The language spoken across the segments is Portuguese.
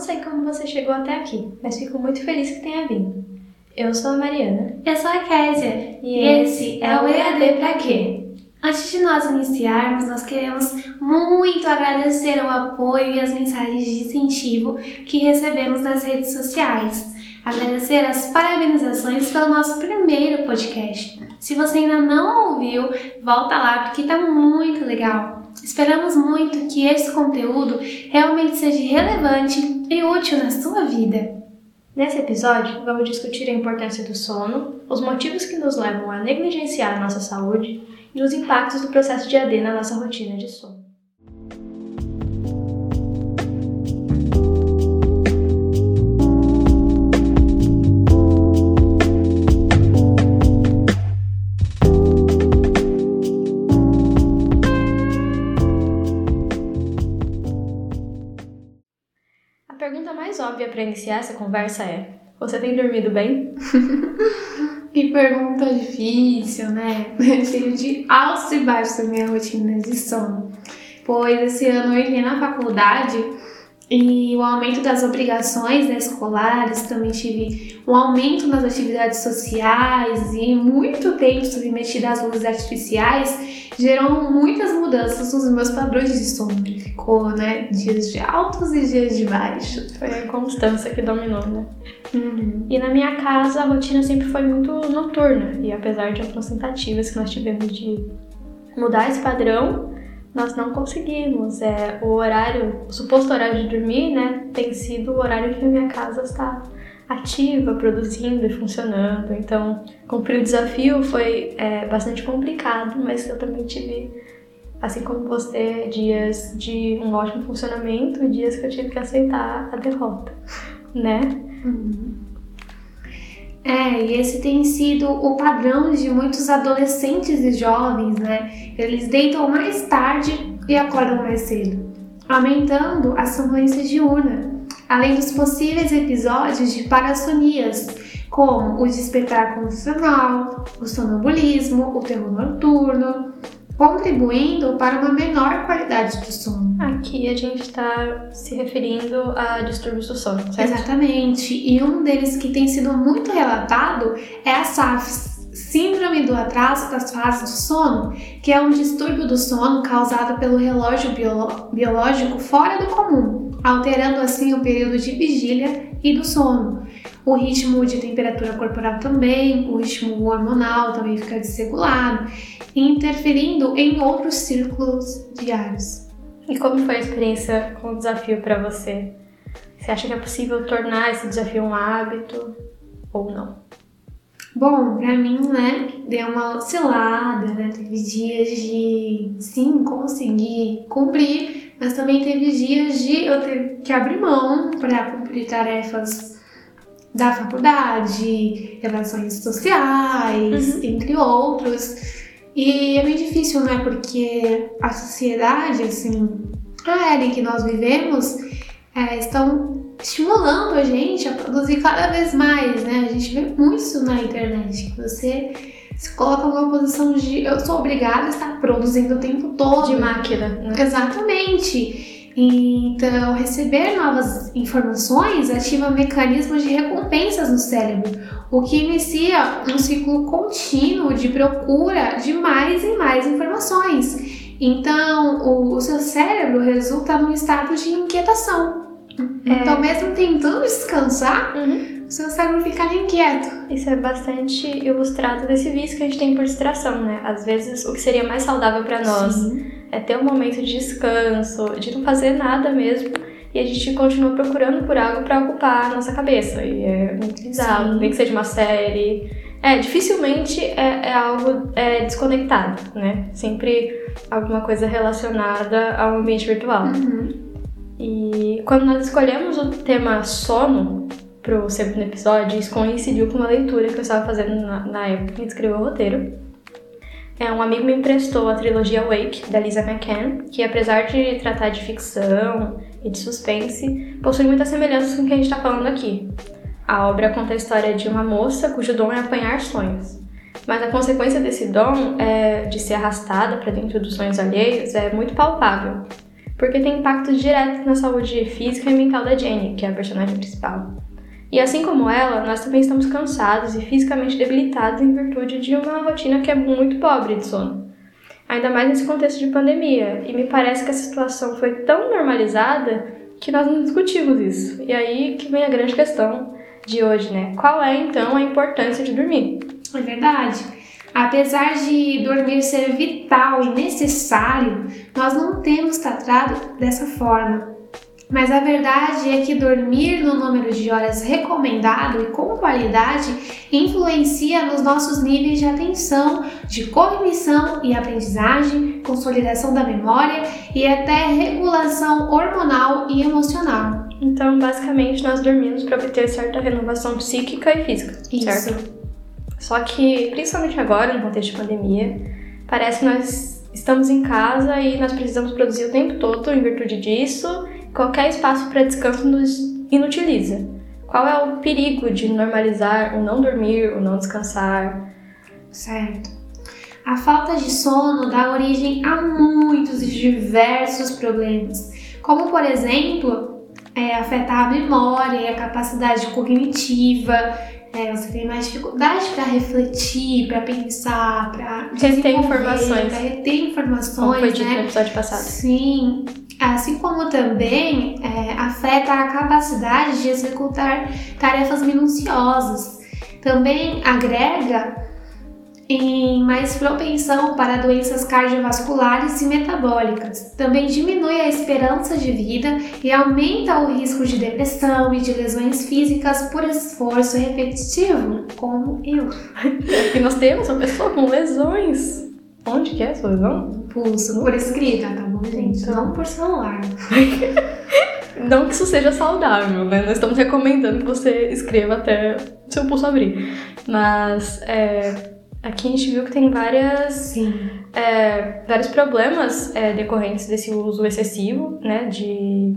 sei como você chegou até aqui, mas fico muito feliz que tenha vindo. Eu sou a Mariana. Eu sou a Késia. E, esse é o EAD Pra Quê? Antes de nós iniciarmos, nós queremos muito agradecer o apoio e as mensagens de incentivo que recebemos nas redes sociais. Agradecer as parabenizações pelo nosso primeiro podcast. Se você ainda não ouviu, volta lá porque tá muito legal. Esperamos muito que esse conteúdo realmente seja relevante e útil na sua vida. Nesse episódio, vamos discutir a importância do sono, os motivos que nos levam a negligenciar a nossa saúde e os impactos do processo de AD na nossa rotina de sono. Para iniciar essa conversa é: Você tem dormido bem? que pergunta difícil, né? Cheio de altos e baixos da minha rotina de sono. Pois esse ano eu entrei na faculdade e o aumento das obrigações né, escolares, também tive um aumento nas atividades sociais e muito tempo submetida às luzes artificiais, gerou muitas mudanças nos meus padrões de sono. Ficou, né, dias de altos e dias de baixos. Foi a constância que dominou, né? Uhum. E na minha casa a rotina sempre foi muito noturna, e apesar de algumas tentativas que nós tivemos de mudar esse padrão, nós não conseguimos. É, o horário, o suposto horário de dormir, né, tem sido o horário que a minha casa está ativa, produzindo e funcionando. Então, cumprir o desafio foi é, bastante complicado, mas eu também tive, assim como você, dias de um ótimo funcionamento e dias que eu tive que aceitar a derrota, né? Uhum. É, e esse tem sido o padrão de muitos adolescentes e jovens, né? Eles deitam mais tarde e acordam mais cedo, aumentando a sonolência diurna, além dos possíveis episódios de parassonias, como o despertar condicional, o sonambulismo, o terror noturno, contribuindo para uma menor qualidade do sono. Aqui a gente está se referindo a distúrbios do sono, certo? Exatamente. E um deles que tem sido muito relatado é a SAFs, Síndrome do atraso das fases do sono, que é um distúrbio do sono causado pelo relógio biológico fora do comum, alterando assim o período de vigília e do sono. O ritmo de temperatura corporal também, o ritmo hormonal também fica desregulado interferindo em outros círculos diários. E como foi a experiência com o desafio para você? Você acha que é possível tornar esse desafio um hábito ou não? Bom, para mim, né, deu uma oscilada, né? Teve dias de sim conseguir cumprir, mas também teve dias de eu ter que abrir mão para cumprir tarefas da faculdade, relações sociais, uhum. entre outros. E é bem difícil, né? Porque a sociedade, assim, a era em que nós vivemos, é, estão estimulando a gente a produzir cada vez mais, né? A gente vê muito isso na internet, que você se coloca numa posição de eu sou obrigada a estar produzindo o tempo todo. De máquina, né? Exatamente. Então, receber novas informações ativa mecanismos de recompensas no cérebro, o que inicia um ciclo contínuo de procura de mais e mais informações. Então, o, o seu cérebro resulta num estado de inquietação. É. Então, mesmo tentando descansar, uhum. O seu cérebro fica inquieto. Isso é bastante ilustrado desse vício que a gente tem por distração, né? Às vezes, o que seria mais saudável para nós. Sim é ter um momento de descanso, de não fazer nada mesmo. E a gente continua procurando por algo para ocupar a nossa cabeça. E é muito bizarro, nem que seja uma série. É, dificilmente é, é algo é, desconectado, né? Sempre alguma coisa relacionada ao ambiente virtual. Uhum. E quando nós escolhemos o tema sono pro segundo episódio, isso coincidiu com uma leitura que eu estava fazendo na, na época que escreveu o roteiro. É, um amigo me emprestou a trilogia Wake, da Lisa McCann, que apesar de tratar de ficção e de suspense, possui muitas semelhanças com o que a gente está falando aqui. A obra conta a história de uma moça cujo dom é apanhar sonhos. Mas a consequência desse dom, é, de ser arrastada para dentro dos sonhos alheios, é muito palpável. porque tem impactos diretos na saúde física e mental da Jenny, que é a personagem principal. E assim como ela, nós também estamos cansados e fisicamente debilitados em virtude de uma rotina que é muito pobre de sono. Ainda mais nesse contexto de pandemia, e me parece que a situação foi tão normalizada que nós não discutimos isso. E aí que vem a grande questão de hoje, né? Qual é então a importância de dormir? É verdade. Apesar de dormir ser vital e necessário, nós não temos tratado dessa forma. Mas a verdade é que dormir no número de horas recomendado e com qualidade influencia nos nossos níveis de atenção, de cognição e aprendizagem, consolidação da memória e até regulação hormonal e emocional. Então, basicamente, nós dormimos para obter certa renovação psíquica e física, Isso. certo? Só que, principalmente agora, no contexto de pandemia, parece que nós estamos em casa e nós precisamos produzir o tempo todo em virtude disso. Qualquer espaço para descanso nos inutiliza. Qual é o perigo de normalizar o não dormir, o não descansar? Certo. A falta de sono dá origem a muitos e diversos problemas, como por exemplo, é, afetar a memória e a capacidade cognitiva, é, você tem mais dificuldade para refletir, para pensar, para reter informações. Para reter informações, Como foi dito né? no episódio passado. Sim, assim como também é, afeta a capacidade de executar tarefas minuciosas. Também agrega em mais propensão para doenças cardiovasculares e metabólicas. Também diminui a esperança de vida e aumenta o risco de depressão e de lesões físicas por esforço repetitivo, como eu. E nós temos uma pessoa com lesões. Onde que é essa lesão? Pulso por escrita, tá bom, gente? Não por celular. Não que isso seja saudável, né? Nós estamos recomendando que você escreva até seu pulso abrir. Mas é, aqui a gente viu que tem várias, é, vários problemas é, decorrentes desse uso excessivo, né? De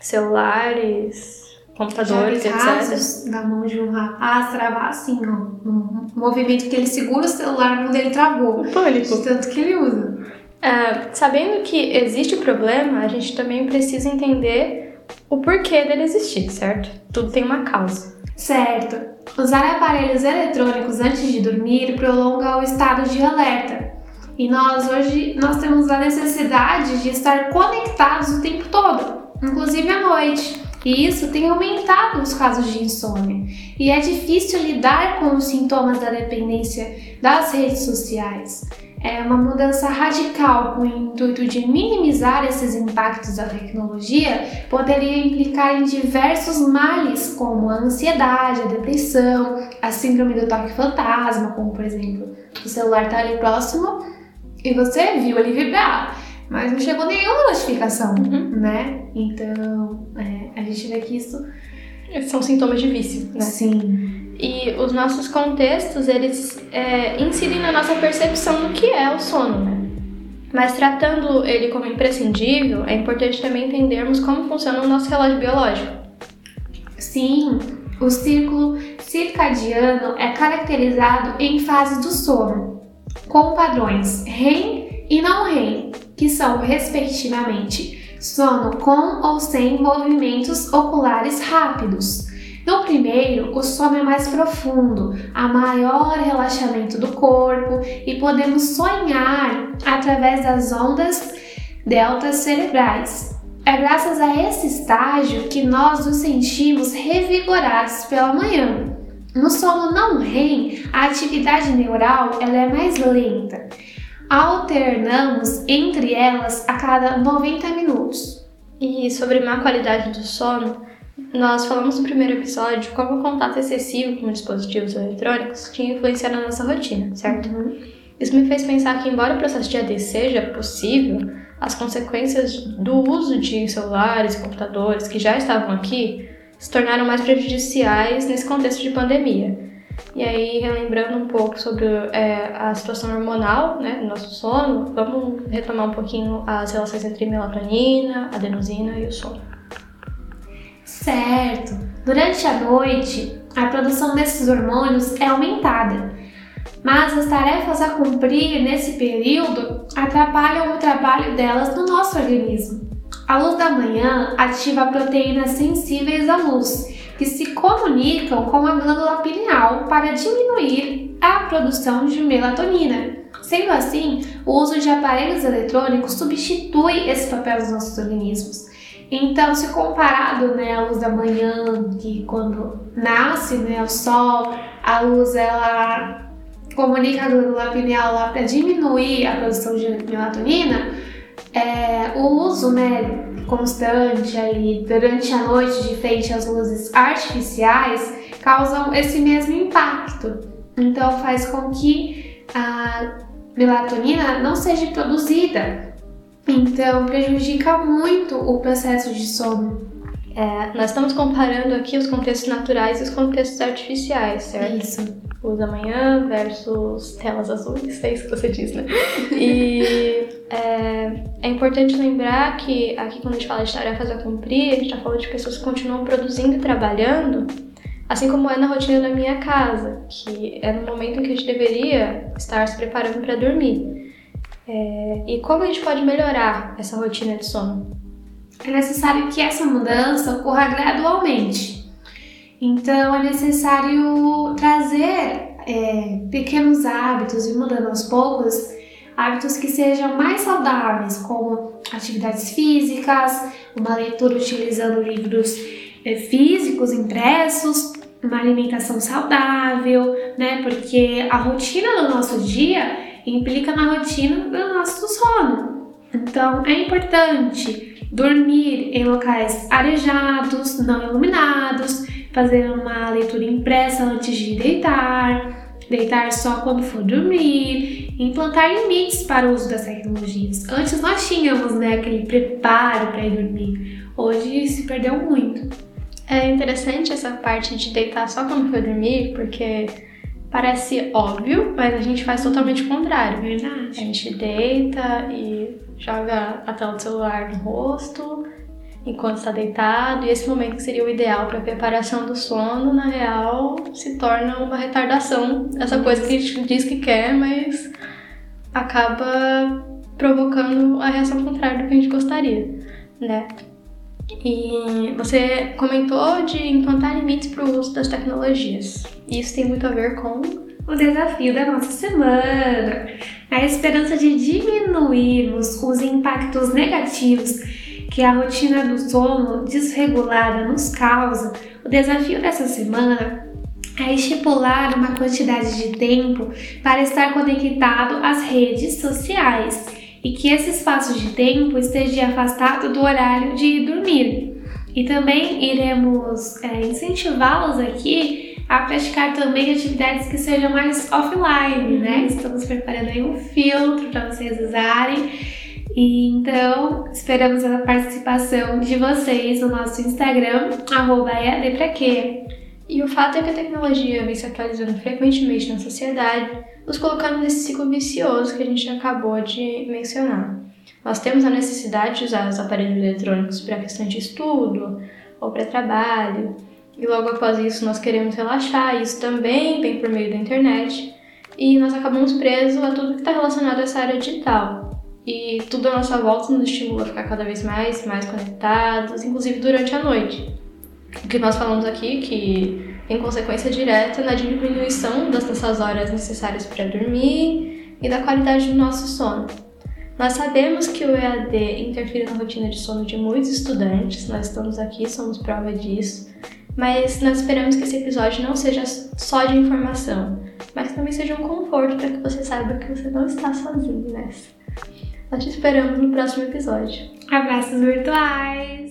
celulares, computadores, etc. casos na mão de um rapaz travar assim, ó. Um movimento que ele segura o celular, mão dele travou. O pânico. De tanto que ele usa. É, sabendo que existe o problema, a gente também precisa entender o porquê dele existir, certo? Tudo tem uma causa. Certo. Usar aparelhos eletrônicos antes de dormir prolonga o estado de alerta. E nós hoje nós temos a necessidade de estar conectados o tempo todo, inclusive à noite. E isso tem aumentado os casos de insônia. E é difícil lidar com os sintomas da dependência das redes sociais. É uma mudança radical com o intuito de minimizar esses impactos da tecnologia poderia implicar em diversos males, como a ansiedade, a depressão, a síndrome do toque fantasma, como por exemplo, o celular tá ali próximo e você viu ele vibrar, mas não chegou nenhuma notificação, Uhum. né? Então, é, a gente vê que isso, são sintomas de vício, né? sim, E os nossos contextos, eles é, incidem na nossa percepção do que é o sono, né? Mas tratando ele como imprescindível, é importante também entendermos como funciona o nosso relógio biológico. Sim, o círculo circadiano é caracterizado em fases do sono, com padrões REM e não REM, que são, respectivamente, sono com ou sem movimentos oculares rápidos. No primeiro, o sono é mais profundo, há maior relaxamento do corpo e podemos sonhar através das ondas deltas cerebrais. É graças a esse estágio que nós nos sentimos revigorados pela manhã. No sono não REM, a atividade neural ela é mais lenta. Alternamos entre elas a cada 90 minutos. E sobre má qualidade do sono, nós falamos no primeiro episódio como o contato excessivo com dispositivos eletrônicos tinha influenciado na nossa rotina, certo? Isso me fez pensar que, embora o processo de AD seja possível, as consequências do uso de celulares e computadores que já estavam aqui se tornaram mais prejudiciais nesse contexto de pandemia. E aí, relembrando um pouco sobre é, a situação hormonal né, do nosso sono, vamos retomar um pouquinho as relações entre melatonina, adenosina e o sono. Certo. Durante a noite, a produção desses hormônios é aumentada, mas as tarefas a cumprir nesse período atrapalham o trabalho delas no nosso organismo. A luz da manhã ativa proteínas sensíveis à luz, que se comunicam com a glândula pineal para diminuir a produção de melatonina. Sendo assim, o uso de aparelhos eletrônicos substitui esse papel dos nossos organismos. Então, se comparado né, à luz da manhã, que quando nasce né, o sol, a luz ela comunica a glândula pineal para diminuir a produção de melatonina, é, o uso né, constante ali durante a noite de frente às luzes artificiais causam esse mesmo impacto. Então faz com que a melatonina não seja produzida. Então prejudica muito o processo de sono. É, nós estamos comparando aqui os contextos naturais e os contextos artificiais, certo? Isso. Luz da manhã versus telas azuis, é isso que você diz, né? E é, é, importante lembrar que aqui quando a gente fala de tarefas a cumprir, a gente está falando de pessoas que continuam produzindo e trabalhando, assim como é na rotina da minha casa, que é no momento em que a gente deveria estar se preparando para dormir. É, e como a gente pode melhorar essa rotina de sono? é necessário que essa mudança ocorra gradualmente. Então, é necessário trazer é, pequenos hábitos e mudando aos poucos hábitos que sejam mais saudáveis, como atividades físicas, uma leitura utilizando livros é, físicos impressos, uma alimentação saudável, né? Porque a rotina do nosso dia implica na rotina do nosso sono. Então, é importante dormir em locais arejados, não iluminados, fazer uma leitura impressa antes de deitar, deitar só quando for dormir, implantar limites para o uso das tecnologias. Antes nós tínhamos né, aquele preparo para ir dormir, hoje se perdeu muito. É interessante essa parte de deitar só quando for dormir, porque parece óbvio, mas a gente faz totalmente o contrário. Verdade. A gente deita e joga a tela do celular no rosto enquanto está deitado, e esse momento que seria o ideal para preparação do sono, na real, se torna uma retardação. Essa coisa que a gente diz que quer, mas acaba provocando a reação contrária do que a gente gostaria, né? E você comentou de implantar limites para o uso das tecnologias. Isso tem muito a ver com o desafio da nossa semana. A esperança de diminuirmos os impactos negativos que a rotina do sono desregulada nos causa, o desafio dessa semana é estipular uma quantidade de tempo para estar conectado às redes sociais e que esse espaço de tempo esteja afastado do horário de dormir. E também iremos é, incentivá-los aqui a praticar também atividades que sejam mais offline, né? Uhum. Estamos preparando aí um filtro para vocês usarem. Então, esperamos a participação de vocês no nosso Instagram, arroba. E o fato é que a tecnologia vem se atualizando frequentemente na sociedade, nos colocando nesse ciclo vicioso que a gente acabou de mencionar. Nós temos a necessidade de usar os aparelhos eletrônicos para questão de estudo ou para trabalho, e logo após isso nós queremos relaxar, isso também vem por meio da internet, e nós acabamos presos a tudo que está relacionado a essa área digital. E tudo à nossa volta nos estimula a ficar cada vez mais, mais conectados, inclusive durante a noite. O que nós falamos aqui, que tem consequência direta na diminuição das nossas horas necessárias para dormir e da qualidade do nosso sono. Nós sabemos que o EAD interfere na rotina de sono de muitos estudantes, nós estamos aqui, somos prova disso, mas nós esperamos que esse episódio não seja só de informação, mas também seja um conforto para que você saiba que você não está sozinho nessa. Nós te esperamos no próximo episódio. Abraços virtuais!